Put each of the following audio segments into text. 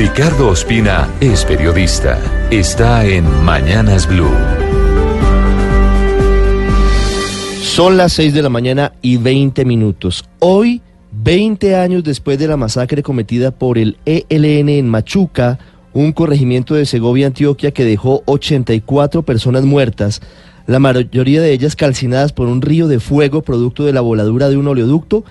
Ricardo Ospina es periodista. Está en Mañanas Blue. Son las 6 de la mañana y 20 minutos. Hoy, 20 años después de la masacre cometida por el ELN en Machuca, un corregimiento de Segovia, Antioquia, que dejó 84 personas muertas, la mayoría de ellas calcinadas por un río de fuego producto de la voladura de un oleoducto,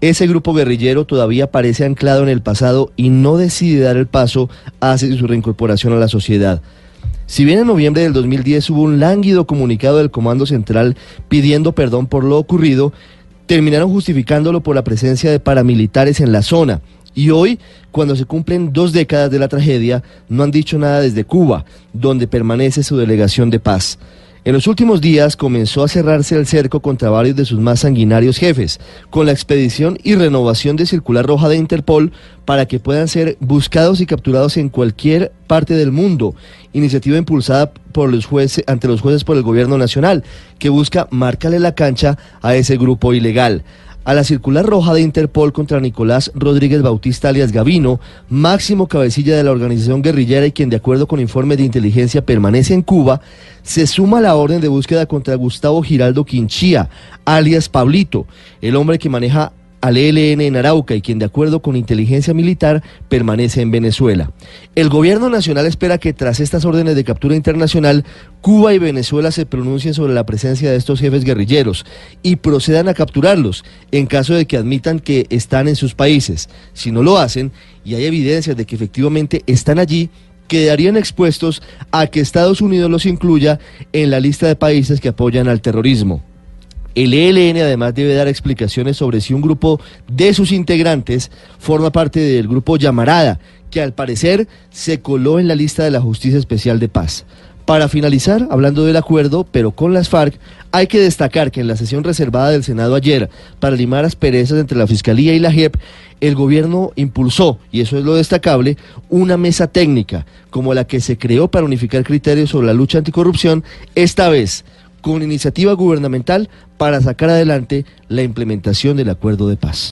ese grupo guerrillero todavía parece anclado en el pasado y no decide dar el paso hacia su reincorporación a la sociedad. Si bien en noviembre del 2010 hubo un lánguido comunicado del Comando Central pidiendo perdón por lo ocurrido, terminaron justificándolo por la presencia de paramilitares en la zona. Y hoy, cuando se cumplen dos décadas de la tragedia, no han dicho nada desde Cuba, donde permanece su delegación de paz. En los últimos días comenzó a cerrarse el cerco contra varios de sus más sanguinarios jefes, con la expedición y renovación de circular roja de Interpol para que puedan ser buscados y capturados en cualquier parte del mundo. Iniciativa impulsada por los jueces, ante los jueces por el gobierno nacional, que busca marcarle la cancha a ese grupo ilegal a la circular roja de Interpol contra Nicolás Rodríguez Bautista alias Gavino, máximo cabecilla de la organización guerrillera y quien de acuerdo con informes de inteligencia permanece en Cuba, se suma a la orden de búsqueda contra Gustavo Giraldo Quinchía, alias Pablito, el hombre que maneja al ELN en Arauca y quien de acuerdo con inteligencia militar permanece en Venezuela. El gobierno nacional espera que tras estas órdenes de captura internacional, Cuba y Venezuela se pronuncien sobre la presencia de estos jefes guerrilleros y procedan a capturarlos en caso de que admitan que están en sus países. Si no lo hacen y hay evidencias de que efectivamente están allí, quedarían expuestos a que Estados Unidos los incluya en la lista de países que apoyan al terrorismo. El ELN además debe dar explicaciones sobre si un grupo de sus integrantes forma parte del grupo Llamarada, que al parecer se coló en la lista de la Justicia Especial de Paz. Para finalizar, hablando del acuerdo, pero con las FARC, hay que destacar que en la sesión reservada del Senado ayer para limar asperezas entre la Fiscalía y la JEP, el gobierno impulsó, y eso es lo destacable, una mesa técnica como la que se creó para unificar criterios sobre la lucha anticorrupción, esta vez con iniciativa gubernamental para sacar adelante la implementación del acuerdo de paz.